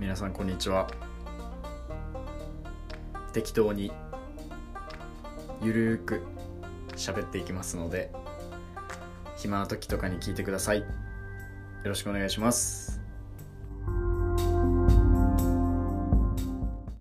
皆さんこんにちは。適当にゆるーく喋っていきますので暇な時とかに聞いてください。よろしくお願いします。